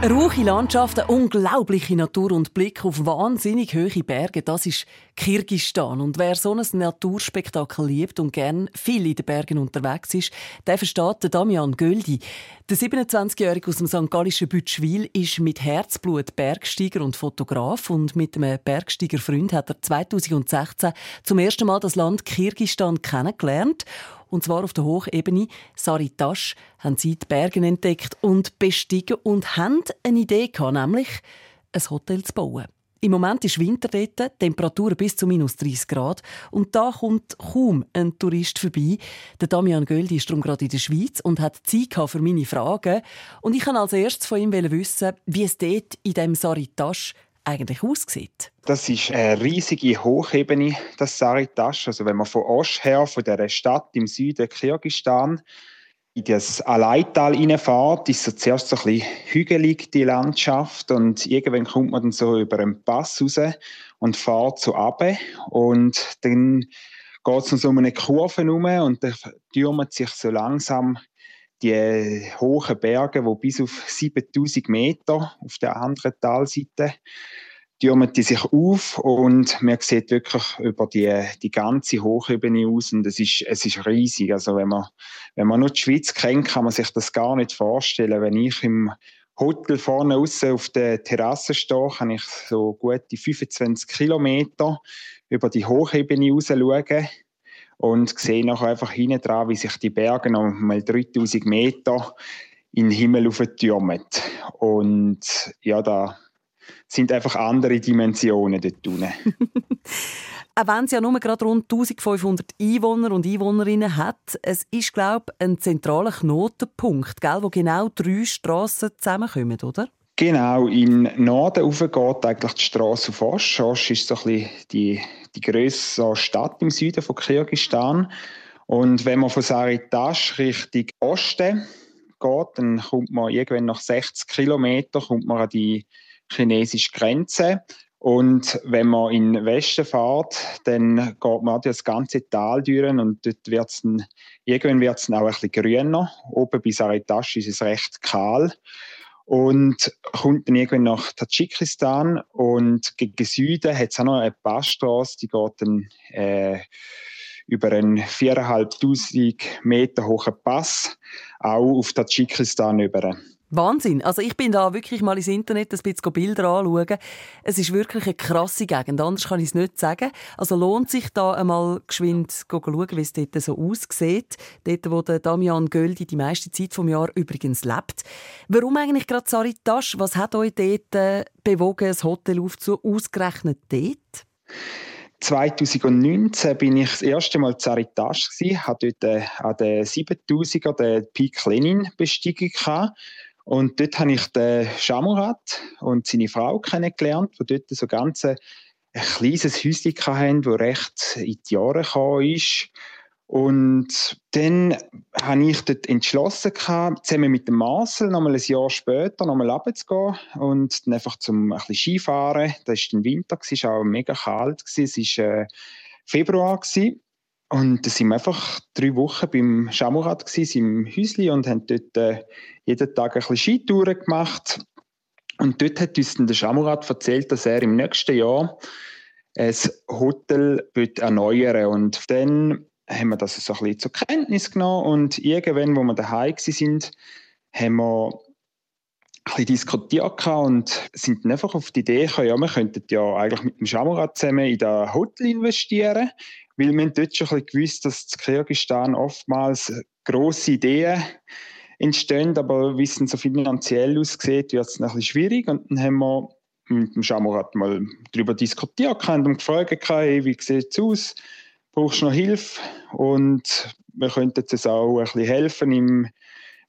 Ruhige Landschaften, unglaubliche Natur und Blick auf wahnsinnig hohe Berge, das ist Kirgistan. Und wer so ein Naturspektakel liebt und gern viel in den Bergen unterwegs ist, der versteht Damian Göldi. Der 27-Jährige aus dem St. Gallischen Bütschwil ist mit Herzblut Bergsteiger und Fotograf und mit einem Bergsteigerfreund hat er 2016 zum ersten Mal das Land Kirgistan kennengelernt und zwar auf der Hochebene Saritasch haben sie die Berge entdeckt und bestiegen und haben eine Idee gehabt, nämlich ein Hotel zu bauen. Im Moment ist Winter dort, Temperaturen bis zu minus 30 Grad. Und da kommt kaum ein Tourist vorbei. Der Damian Göldi ist darum gerade in der Schweiz und hat Zeit für meine Fragen. Und ich kann als erstes von ihm wissen, wie es dort in dem Saritasch eigentlich aussieht. Das ist eine riesige Hochebene, das Saritasch. Also wenn man von Ost her, von der Stadt im Süden Kirgistan, in das Alaital reinfährt, ist so zuerst so ein bisschen hügelig, die Landschaft. Und irgendwann kommt man dann so über einen Pass raus und fährt so ab. Und dann geht es so um eine Kurve herum und dann türmt sich so langsam die hohen Berge, die bis auf 7000 Meter auf der anderen Talseite türmen die sich auf und man sieht wirklich über die, die ganze Hochebene aus und es ist, es ist riesig. Also wenn man, wenn man nur die Schweiz kennt, kann man sich das gar nicht vorstellen. Wenn ich im Hotel vorne außen auf der Terrasse stehe, kann ich so gute 25 Kilometer über die Hochebene raus schauen und sehe nachher einfach hinten dran, wie sich die Berge noch mal 3000 Meter in den Himmel auftürmen. Und ja, da sind einfach andere Dimensionen dort unten. Auch wenn es ja nur gerade rund 1500 Einwohner und Einwohnerinnen hat, es ist, glaube ich, ein zentraler Knotenpunkt, gell, wo genau drei Strassen zusammenkommen, oder? Genau, in Norden rauf geht eigentlich die Straße auf Osch. Osch ist so ein bisschen die, die grösste Stadt im Süden von Kirgisistan. Und wenn man von Saritash Richtung Osten geht, dann kommt man irgendwann nach 60 Kilometern an die chinesische Grenze. Und wenn man in den Westen fährt, dann geht man das ganze Tal durch und dort wird's dann, irgendwann wird es auch ein bisschen grüner. Oben bei Saritash ist es recht kahl und kommt dann irgendwann nach Tadschikistan und gegen Süden hat es auch noch eine Passstraße, die geht dann äh, über einen 4'500 Meter hohen Pass auch auf Tadschikistan über. Wahnsinn. Also ich bin da wirklich mal ins Internet ein bisschen Bilder anschauen. Es ist wirklich eine krasse Gegend, anders kann ich es nicht sagen. Also lohnt sich da einmal geschwind zu schauen, wie es dort so aussieht. Dort, wo der Damian Göldi die meiste Zeit vom Jahr übrigens lebt. Warum eigentlich gerade Saritasch? Was hat euch dort äh, bewogen, ein Hotel aufzusuchen, ausgerechnet dort? 2019 bin ich das erste Mal in Saritasch gsi, hatte dort äh, an den 7000er den Peak Lenin bestiegen und dort habe ich den Shamurat und seine Frau kennengelernt, die dort so ganz ein, kleines Häuschen hatten, das recht in die Jahre gekommen ist. Und dann habe ich dort entschlossen, zusammen mit dem Marcel nochmal ein Jahr später nochmal runterzugehen und dann einfach zum ein bisschen Skifahren. Das war dann Winter, es war auch mega kalt, es war äh, Februar. Und da sind wir einfach drei Wochen beim Schamurat im Häusli und haben dort äh, jeden Tag ein bisschen Skitouren gemacht. Und dort hat uns dann der Schamurat erzählt, dass er im nächsten Jahr ein Hotel erneuern Und dann haben wir das so ein bisschen zur Kenntnis genommen und irgendwann, wo wir daheim sind, haben wir ein bisschen diskutiert und sind einfach auf die Idee gekommen, ja, wir könnten ja eigentlich mit dem Schamurat zusammen in das Hotel investieren weil wir dort schon gewusst, dass in Kirgisistan oftmals grosse Ideen entstehen, aber wie es so finanziell aussieht, wird es ein bisschen schwierig. Und dann haben wir mit dem Schamurat mal darüber diskutiert und gefragt, hey, wie sieht es aus? Brauchst du noch Hilfe? Und wir könnten jetzt auch ein bisschen helfen im,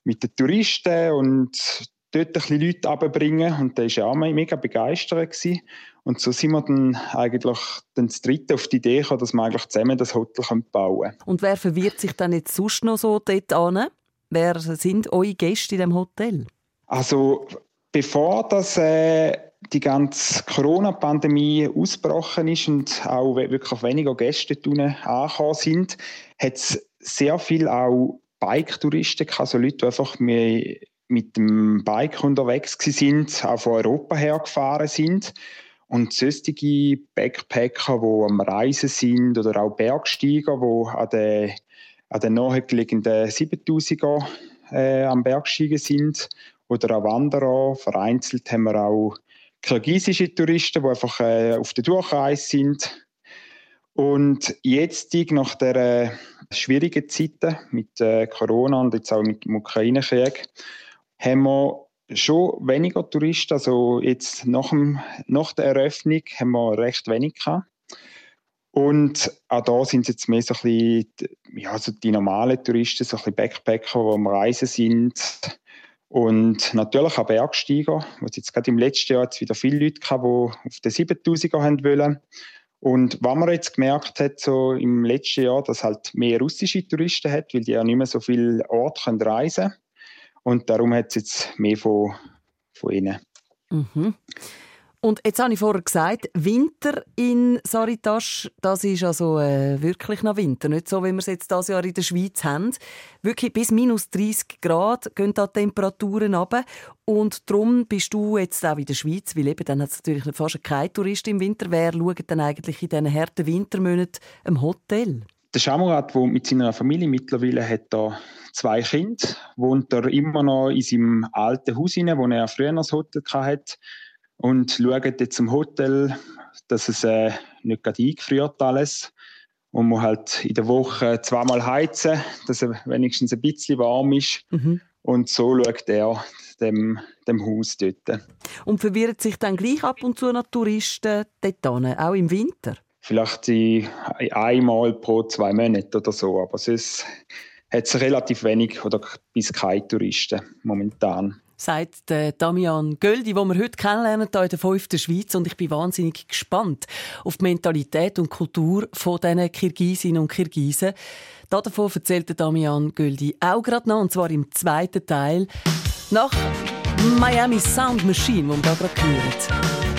mit den Touristen und dort ein bisschen Leute runterbringen. Und da war er auch mega begeistert. Gewesen. Und so sind wir dann eigentlich dann das dritte auf die Idee gekommen, dass wir eigentlich zusammen das Hotel bauen können. Und wer verwirrt sich dann jetzt sonst noch so dort an? Wer sind eure Gäste in diesem Hotel? Also bevor das äh, die ganze Corona-Pandemie ausgebrochen ist und auch wirklich weniger Gäste angekommen sind, hat es sehr viel auch Bike-Touristen also Leute, die einfach mit dem Bike unterwegs sind, auch von Europa her gefahren sind. Und sonstige Backpacker, die am Reisen sind oder auch Bergsteiger, die an den, an den nahegelegenen 7000er äh, am Bergsteigen sind oder auch Wanderer. Vereinzelt haben wir auch kirgisische Touristen, die einfach äh, auf der Durchreise sind. Und jetzt, nach der äh, schwierigen Zeiten mit äh, Corona und jetzt auch mit dem Ukraine-Krieg, haben wir schon weniger Touristen. Also jetzt nach, dem, nach der Eröffnung haben wir recht wenig gehabt. Und auch da sind es jetzt mehr so ein bisschen, ja, so die normalen Touristen, so ein bisschen Backpacker, die am Reisen sind. Und natürlich auch Bergsteiger, wo es jetzt gerade im letzten Jahr jetzt wieder viele Leute gab, die auf den 7000er haben wollen. Und was man jetzt gemerkt hat, so im letzten Jahr, dass halt mehr russische Touristen hat, weil die ja nicht mehr so viele Orte reisen können. Und darum hat es jetzt mehr von, von ihnen. Mhm. Und jetzt habe ich vorher gesagt, Winter in Saritasch, das ist also äh, wirklich noch Winter. Nicht so, wie wir es jetzt dieses Jahr in der Schweiz haben. Wirklich bis minus 30 Grad gehen da die Temperaturen runter. Und darum bist du jetzt auch in der Schweiz, weil eben dann hat es natürlich fast keine Touristen im Winter. Wer schaut dann eigentlich in diesen harten Wintermonaten im Hotel? Der Schamurat, der mit seiner Familie mittlerweile hat da zwei Kinder, wohnt er immer noch in seinem alten Haus hinein, wo er früher noch das Hotel hatte und schauen jetzt im Hotel, dass es äh, nicht gerade eingefriert alles und man halt in der Woche zweimal heizen, dass es wenigstens ein bisschen warm ist. Mhm. Und so schaut er dem, dem Haus dort. Und verwirrt sich dann gleich ab und zu noch Touristen dort hin, auch im Winter? Vielleicht einmal pro zwei Monate oder so, aber sonst hat es relativ wenig oder bis keine Touristen momentan sagt Damian Göldi, den wir heute kennenlernen hier in der 5. Schweiz. Und ich bin wahnsinnig gespannt auf die Mentalität und Kultur von diesen Kirgisinnen und Kirgisen. Davon erzählt Damian Göldi auch gerade noch, und zwar im zweiten Teil nach Miami Sound Machine, die wir hier gerade hören.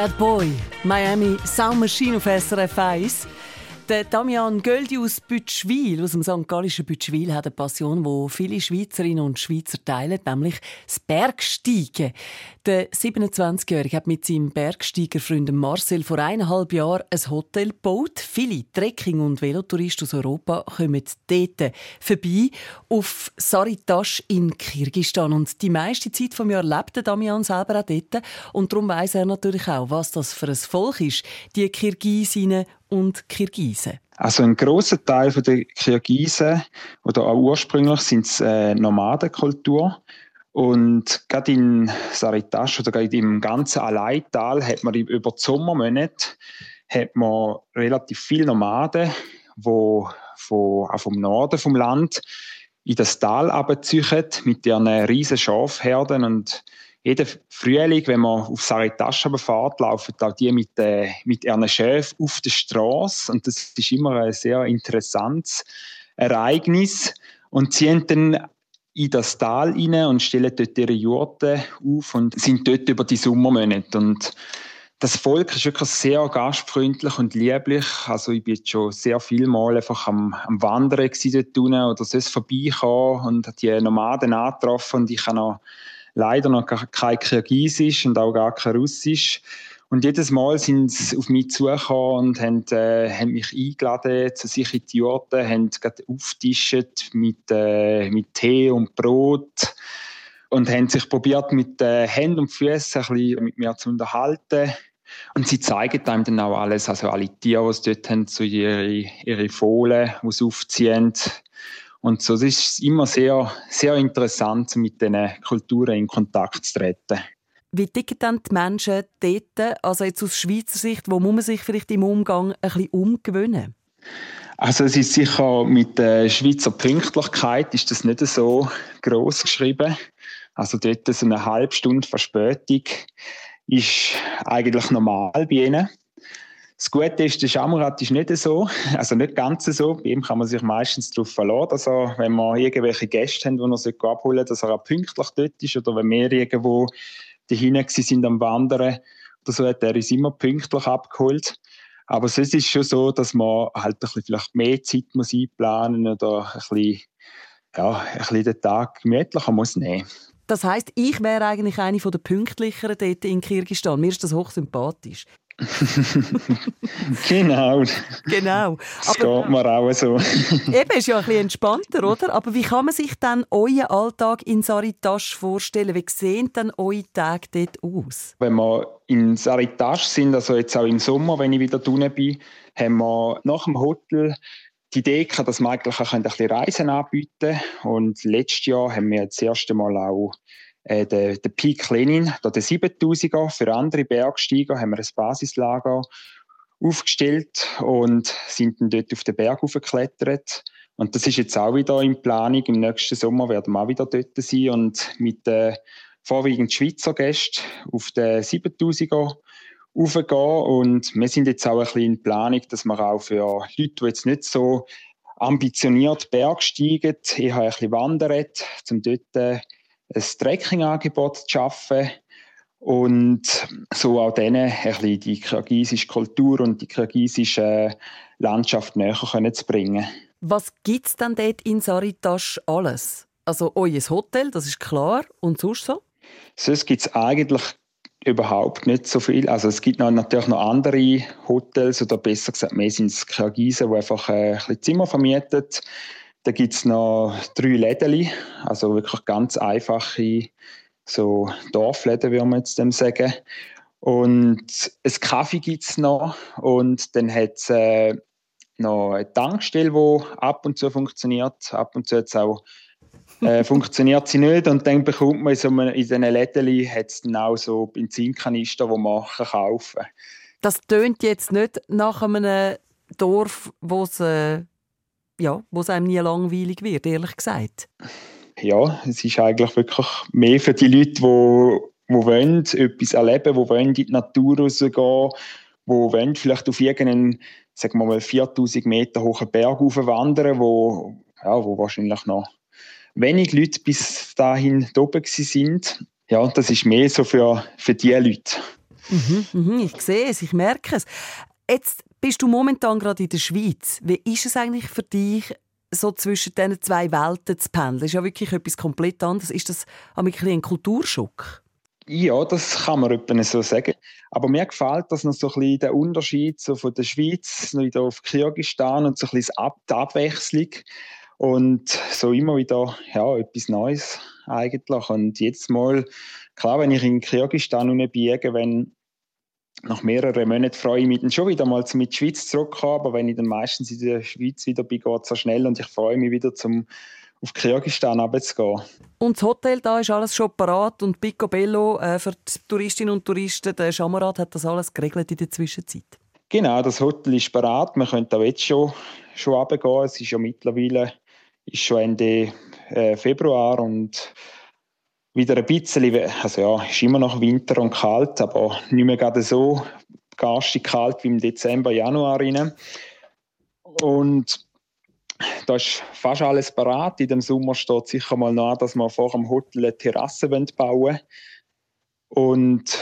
Bad Boy, Miami Sound Machine auf SRF 1. Der Damian Göldi aus Bütschwil, aus dem St. Gallischen Bütschwil, hat eine Passion, die viele Schweizerinnen und Schweizer teilen, nämlich das Bergsteigen. Der 27-Jährige hat mit seinem Bergsteigerfreund Marcel vor eineinhalb Jahren ein Hotel gebaut. Viele Trekking- und Velotouristen aus Europa kommen dort vorbei auf Saritasch in Kirgistan. Und die meiste Zeit vom Jahr lebt Damian selber auch dort. Und darum weiss er natürlich auch, was das für ein Volk ist, die Kirgisinnen und Kirgisen? Also ein großer Teil der Kirgisen oder auch ursprünglich sind es äh, Nomadenkultur. Und gerade in Saritasch oder gerade im ganzen Alaital hat man über die Sommermonate hat man relativ viele Nomaden, die von, auch vom Norden vom Land in das Tal abziehen mit ihren riesen Schafherden und jeden Frühling, wenn man auf Saritasch fährt, laufen auch die mit, äh, mit ihren Schäfen auf der Straße. Und das ist immer ein sehr interessantes Ereignis. Und sie haben dann in das Tal rein und stellen dort ihre Jurte auf und sind dort über die Sommermonate. Und das Volk ist wirklich sehr gastfreundlich und lieblich. Also ich bin jetzt schon sehr viel Mal einfach am, am Wandern dort unten oder sonst vorbeikommen und die Nomaden angetroffen und ich habe noch leider noch kein Kirgisisch und auch gar kein Russisch. Und jedes Mal sind sie auf mich zugekommen und haben, äh, haben mich eingeladen zu sich in die Orte, haben auftischt mit, äh, mit Tee und Brot und haben sich probiert mit äh, Händen und Füßen ein bisschen mit mir zu unterhalten. Und sie zeigen einem dann auch alles, also alle Tiere, die sie dort haben, so ihre, ihre Fohlen, die sie aufziehen. Und so das ist immer sehr, sehr interessant, mit diesen Kulturen in Kontakt zu treten. Wie ticken dann die Menschen dort, also jetzt aus Schweizer Sicht, wo muss man sich vielleicht im Umgang ein bisschen umgewöhnen? Also es ist sicher mit der Schweizer Pünktlichkeit ist das nicht so groß geschrieben. Also dort so eine halbe Stunde Verspätung ist eigentlich normal bei ihnen. Das Gute ist, der Schamurat ist nicht so, also nicht ganz so. Bei ihm kann man sich meistens darauf verlassen, dass er, wenn wir irgendwelche Gäste haben, die er abholen sollte, dass er auch pünktlich dort ist. Oder wenn wir irgendwo dahin sind am Wandern oder so, hat er uns immer pünktlich abgeholt. Aber sonst ist es schon so, dass man halt ein bisschen vielleicht mehr Zeit muss einplanen oder ein bisschen, ja, ein bisschen den Tag gemütlicher muss nehmen. Das heisst, ich wäre eigentlich eine der pünktlicheren dort in Kirgistan. Mir ist das hochsympathisch. genau. Genau. Das Aber, geht mir auch so. eben, ist ja ein bisschen entspannter, oder? Aber wie kann man sich dann euren Alltag in Saritasch vorstellen? Wie sehen dann eure Tage dort aus? Wenn wir in Saritasch sind, also jetzt auch im Sommer, wenn ich wieder unten bin, haben wir nach dem Hotel die Idee gehabt, dass wir eigentlich ein bisschen Reisen anbieten können. Und letztes Jahr haben wir das erste Mal auch äh, der, der Peak Lenin, der 7000er. Für andere Bergsteiger haben wir ein Basislager aufgestellt und sind dann dort auf den Berg hochgeklettert. Und das ist jetzt auch wieder in Planung. Im nächsten Sommer werden wir auch wieder dort sein und mit den vorwiegend Schweizer Gästen auf den 7000er raufgehen. Und wir sind jetzt auch ein bisschen in Planung, dass wir auch für Leute, die jetzt nicht so ambitioniert Bergsteigen, eher ein bisschen wandern, um dort äh, ein Trekking-Angebot zu schaffen und so auch denen ein bisschen die kirgisische Kultur und die kirgisische Landschaft näher zu bringen. Was gibt es denn dort in Saritasch alles? Also euer Hotel, das ist klar, und sonst so? Sonst gibt es eigentlich überhaupt nicht so viel. Also es gibt noch, natürlich noch andere Hotels oder besser gesagt, mehr sind es Kirgisen, die einfach äh, ein bisschen Zimmer vermieten da gibt es noch drei Läden, also wirklich ganz einfache so Dorfläden, würde man jetzt dem sagen. Und ein Kaffee gibt es noch und dann hat es äh, noch eine Tankstelle, die ab und zu funktioniert. Ab und zu jetzt auch äh, funktioniert sie nicht und dann bekommt man in, so einem, in diesen Läden hat's dann auch so Benzinkanister, die man kaufen kann. Das tönt jetzt nicht nach einem Dorf, wo es äh, ja, wo es einem nie langweilig wird, ehrlich gesagt. Ja, es ist eigentlich wirklich mehr für die Leute, die, die wollen, etwas erleben, die wollen in die Natur rausgehen, die wollen vielleicht auf irgendeinen, sagen wir mal, 4000 Meter hohen Berg wandern, wo, ja, wo wahrscheinlich noch wenig Leute bis dahin oben sind. Ja, das ist mehr so für, für diese Leute. Mhm, mhm, ich sehe es, ich merke es. Jetzt bist du momentan gerade in der Schweiz. Wie ist es eigentlich für dich, so zwischen diesen zwei Welten zu pendeln? Das ist ja wirklich etwas komplett anderes. Ist das ein Kulturschock? Ja, das kann man etwa so sagen. Aber mir gefällt das noch so ein bisschen der Unterschied so von der Schweiz wieder auf Kirgisistan und so ein bisschen die Abwechslung und so immer wieder ja, etwas Neues eigentlich. Und jetzt mal, klar, wenn ich in Kirgisistan bin, wenn nach mehreren Monaten freue ich mich dann schon wieder mal mit die Schweiz zurückkommen, aber wenn ich dann meistens in der Schweiz wieder bin, geht es so schnell und ich freue mich wieder zum auf Kirgisistan runterzugehen. Und das Hotel da ist alles schon parat und Picobello äh, für die Touristinnen und Touristen, der Schamarat hat das alles geregelt in der Zwischenzeit? Genau, das Hotel ist parat. Man könnte auch jetzt schon, schon runtergehen. Es ist ja mittlerweile ist schon Ende äh, Februar und wieder ein bisschen, also ja, ist immer noch Winter und kalt, aber nicht mehr gerade so garstig kalt wie im Dezember, Januar rein. Und da ist fast alles parat. In dem Sommer steht sicher mal nach, dass wir vor dem Hotel eine Terrasse bauen wollen. Und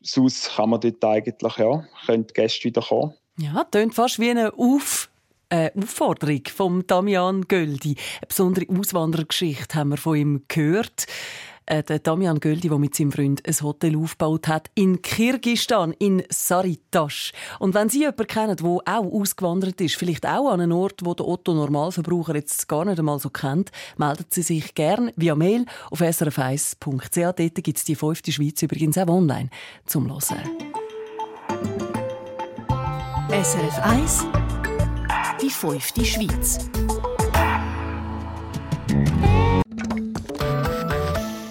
sonst kann man dort eigentlich, ja, können die Gäste wieder kommen. Ja, klingt fast wie eine Auf äh, Aufforderung von Damian Göldi. Eine besondere Auswanderergeschichte haben wir von ihm gehört. Äh, der Damian Göldi, der mit seinem Freund ein Hotel aufgebaut hat in Kirgistan, in Saritasch. Und wenn Sie jemanden kennen, der auch ausgewandert ist, vielleicht auch an einen Ort, wo der Otto Normalverbraucher jetzt gar nicht einmal so kennt, melden Sie sich gerne via Mail auf srf1.ch. Dort gibt es die fünfte Schweiz übrigens auch online zum Hören. SRF 1 Die fünfte Schweiz.